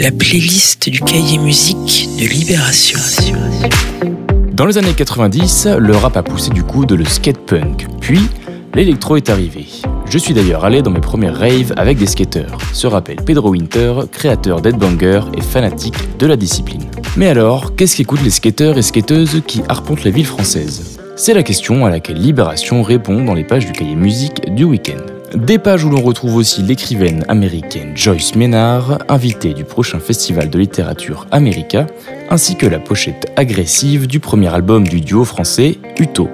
la playlist du cahier musique de Libération. Dans les années 90, le rap a poussé du coup de le skate punk, puis l'électro est arrivé. Je suis d'ailleurs allé dans mes premières raves avec des skateurs, se rappelle Pedro Winter, créateur d'Headbanger et fanatique de la discipline. Mais alors, qu'est-ce qu'écoutent les skateurs et skateuses qui arpentent la ville française? C'est la question à laquelle Libération répond dans les pages du cahier musique du week-end. Des pages où l'on retrouve aussi l'écrivaine américaine Joyce Ménard, invitée du prochain festival de littérature America, ainsi que la pochette agressive du premier album du duo français Uto.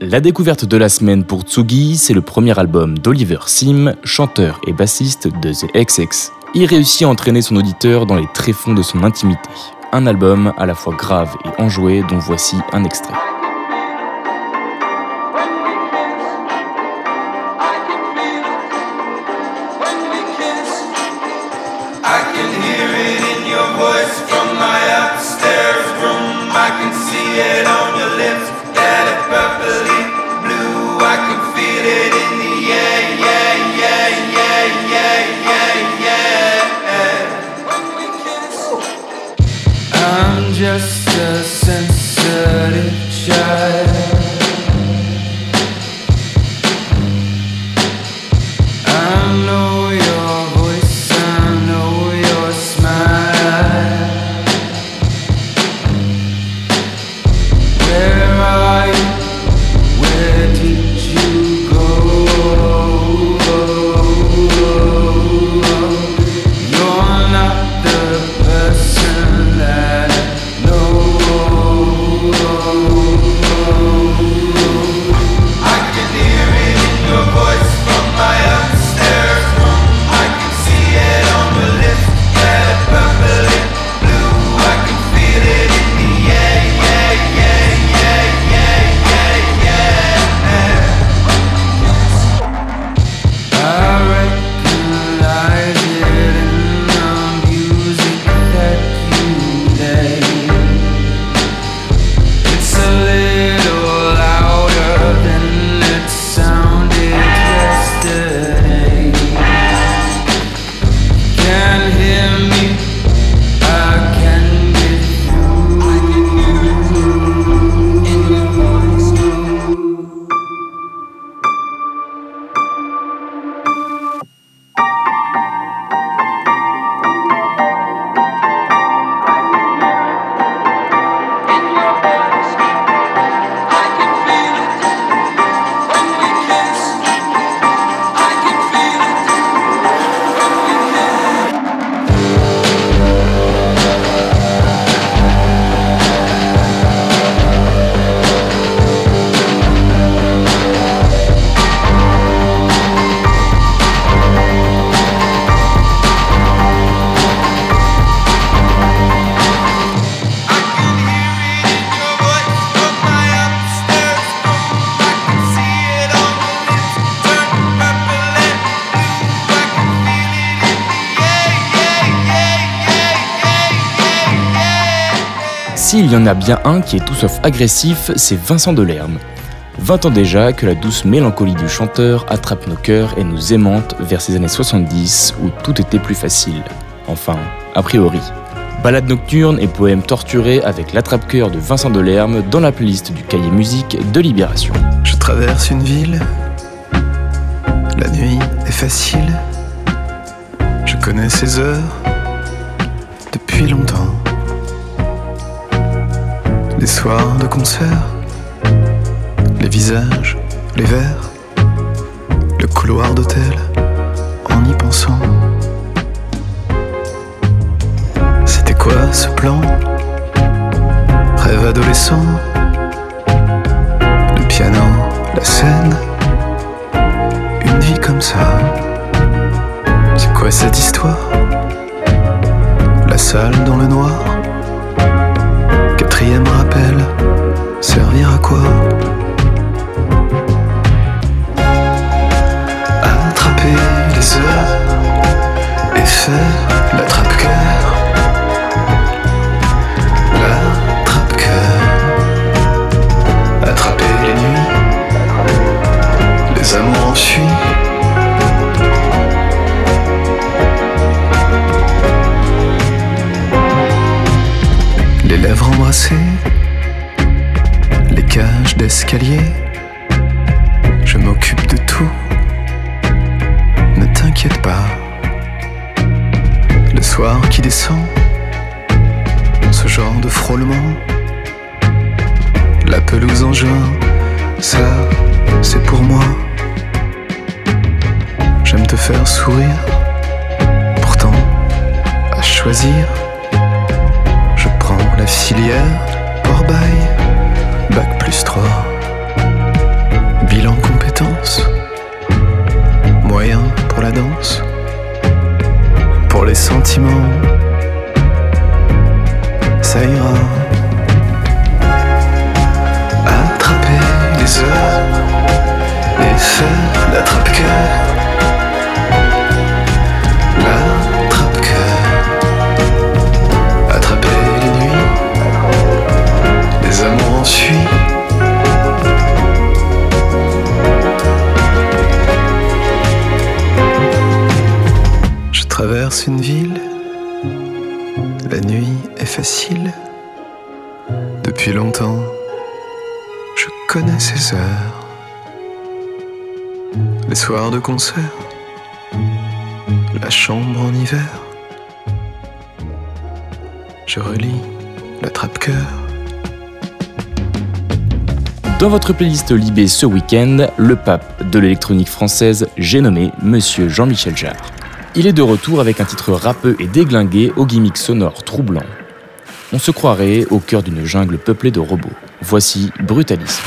La découverte de la semaine pour Tsugi, c'est le premier album d'Oliver Sim, chanteur et bassiste de The XX. Il réussit à entraîner son auditeur dans les tréfonds de son intimité. Un album à la fois grave et enjoué dont voici un extrait. Y en a bien un qui est tout sauf agressif, c'est Vincent Delerme. 20 ans déjà que la douce mélancolie du chanteur attrape nos cœurs et nous aimante vers ces années 70 où tout était plus facile. Enfin, a priori. Balade nocturne et poème torturé avec l'attrape-cœur de Vincent Delerme dans la playlist du cahier musique de Libération. Je traverse une ville, la nuit est facile, je connais ses heures depuis longtemps les soirs de concert, les visages, les verres, le couloir d'hôtel, en y pensant. C'était quoi ce plan? Rêve adolescent, le piano, la scène, une vie comme ça. C'est quoi cette histoire? La salle dans le noir Quatrième rappel, servir à quoi? Te faire sourire, pourtant à choisir la filière, port bail, bac plus 3. Bilan compétences, moyen pour la danse, pour les sentiments, ça ira. Attraper les heures et faire Je traverse une ville, la nuit est facile. Depuis longtemps, je connais ces heures. Les soirs de concert, la chambre en hiver. Je relis la trappe-cœur. Dans votre playlist Libé ce week-end, le pape de l'électronique française, j'ai nommé Monsieur Jean-Michel Jarre. Il est de retour avec un titre rappeux et déglingué au gimmick sonore troublant. On se croirait au cœur d'une jungle peuplée de robots. Voici Brutalisme.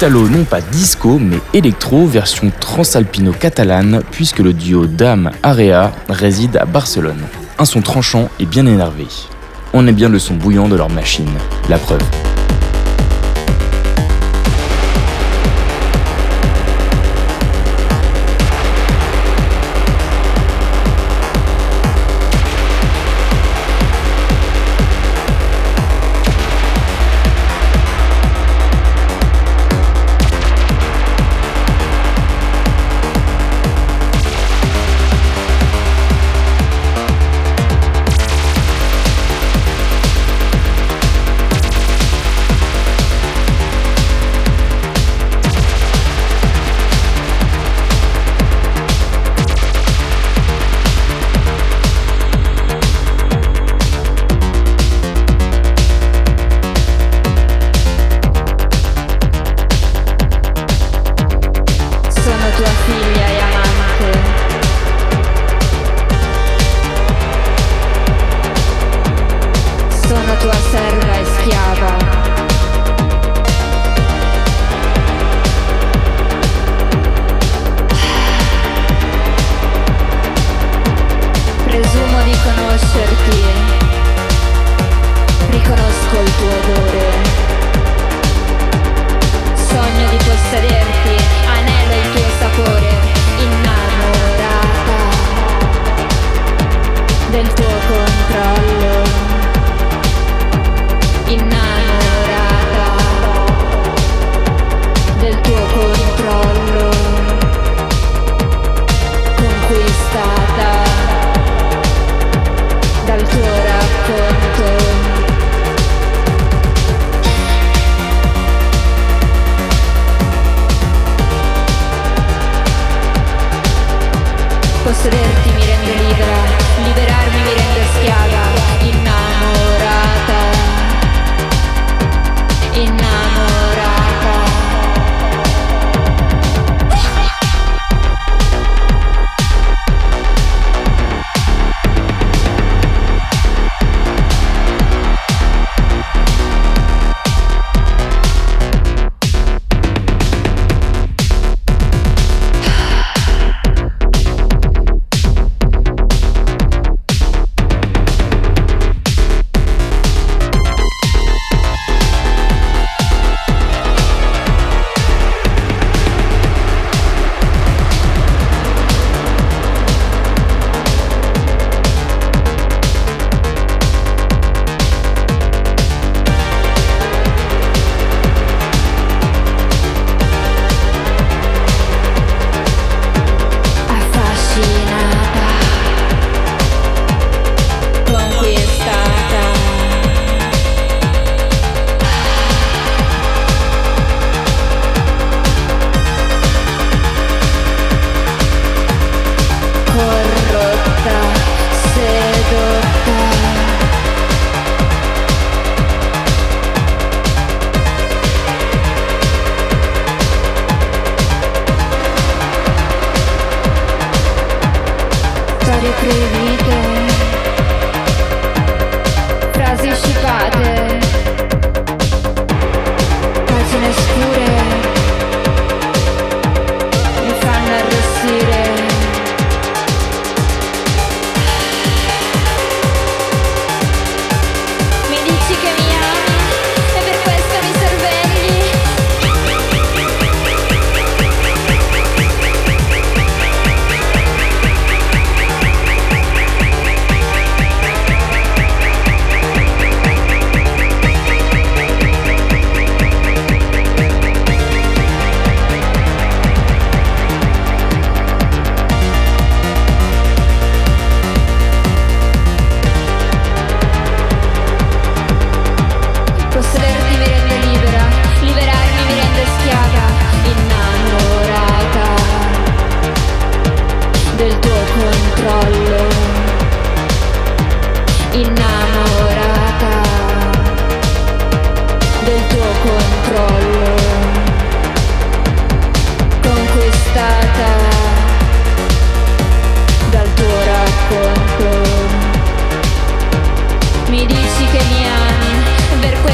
Italo non pas disco mais électro version transalpino-catalane puisque le duo Dame Area réside à Barcelone. Un son tranchant et bien énervé. On est bien le son bouillant de leur machine, la preuve.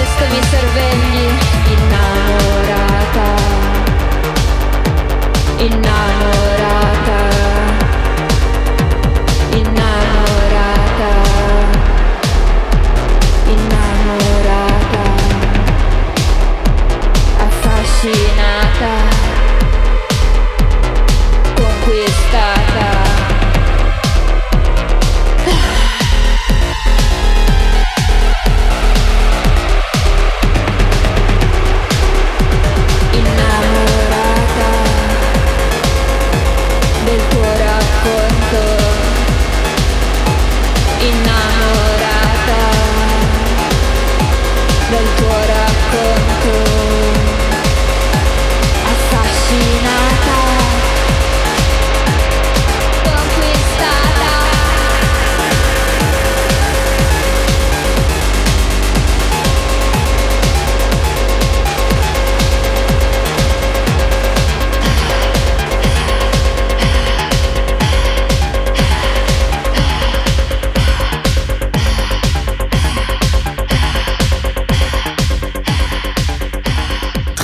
questo mi sorvegli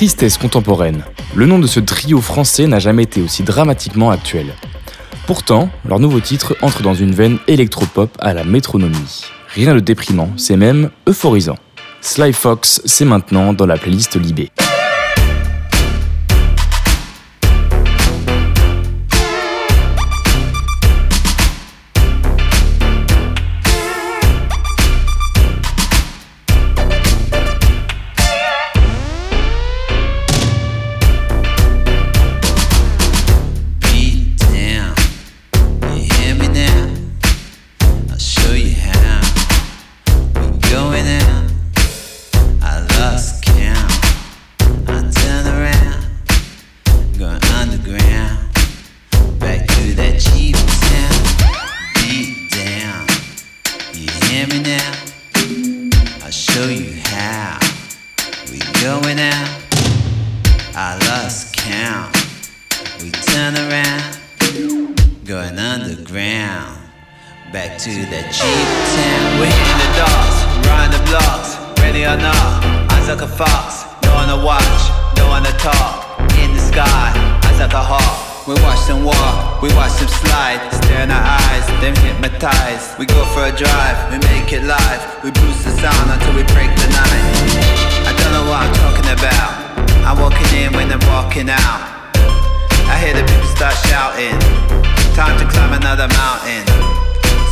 Tristesse contemporaine. Le nom de ce trio français n'a jamais été aussi dramatiquement actuel. Pourtant, leur nouveau titre entre dans une veine électropop à la métronomie. Rien de déprimant, c'est même euphorisant. Sly Fox, c'est maintenant dans la playlist Libé. We going out, I lost count. We turn around, going underground. Back to the cheap town. We're in the doors, round the blocks, ready or not. Eyes like a fox, don't wanna watch, don't wanna talk. In the sky, eyes like a hawk. We watch them walk, we watch them slide. Stare in our eyes, them hypnotized. We go for a drive, we make it live. We boost the sound until we break the night know what I'm talking about. I'm walking in when I'm walking out. I hear the people start shouting. Time to climb another mountain.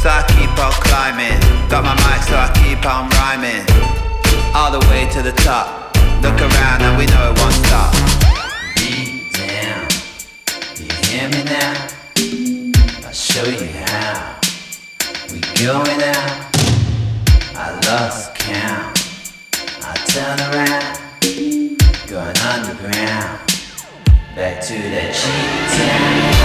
So I keep on climbing. Got my mic, so I keep on rhyming. All the way to the top. Look around and we know it won't stop. Beat down, you hear me now? I'll show you how. We going out. I lost turn around, going underground, back to that cheap town.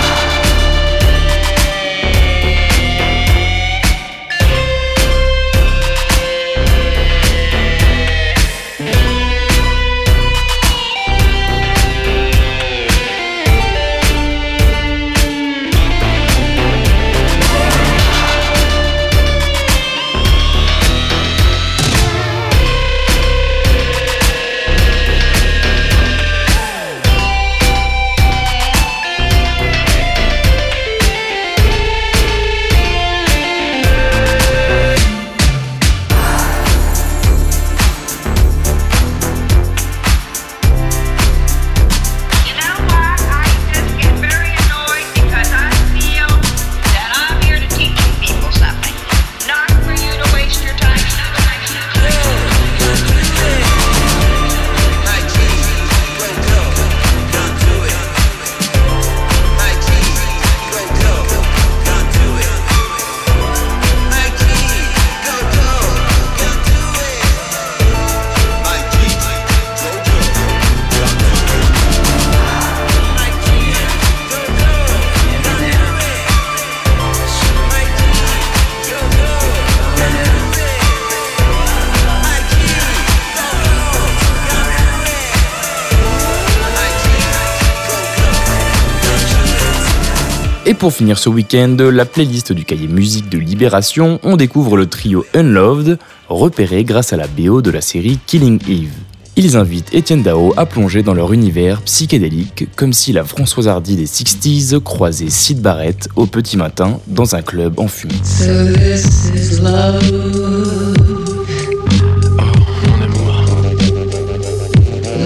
pour finir ce week-end, la playlist du cahier musique de Libération, on découvre le trio Unloved, repéré grâce à la BO de la série Killing Eve. Ils invitent Étienne Dao à plonger dans leur univers psychédélique, comme si la Françoise Hardy des 60s croisait Sid Barrett au petit matin dans un club en fumée.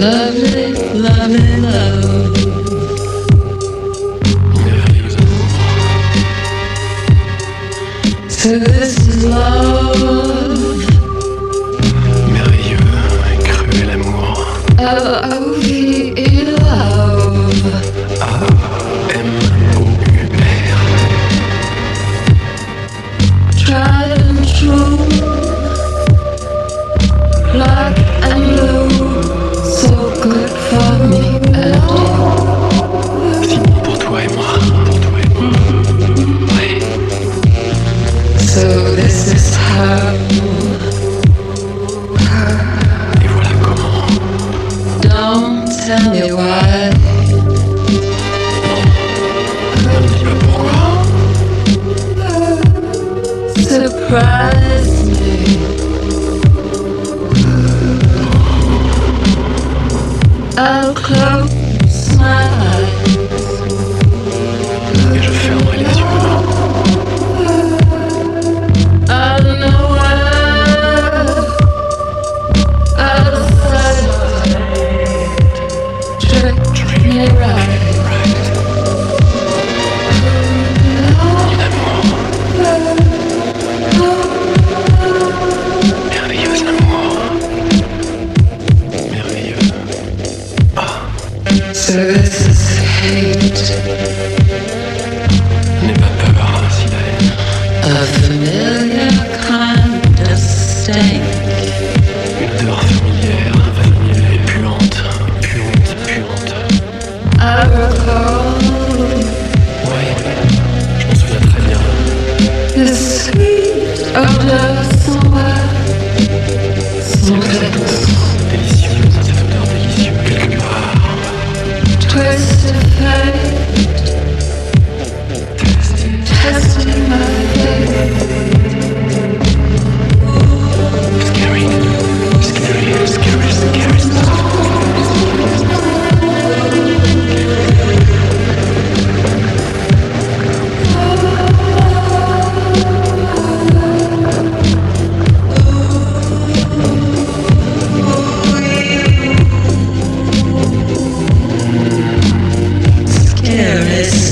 Oh, Merveilleux cruel amour. surprised me. Close?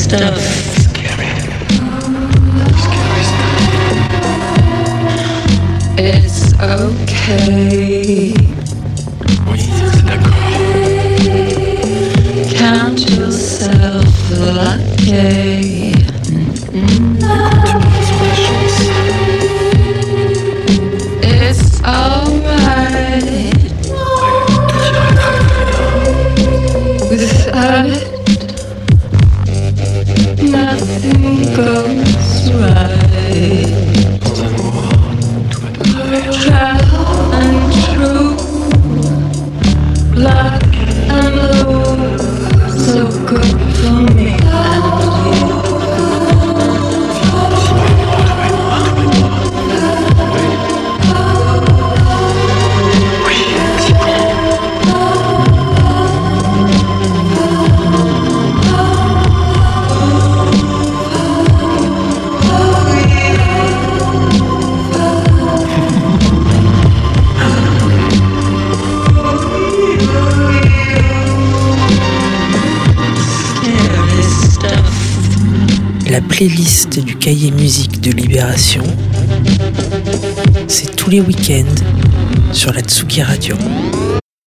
对。Playlist du cahier musique de Libération, c'est tous les week-ends sur la Tsuki Radio.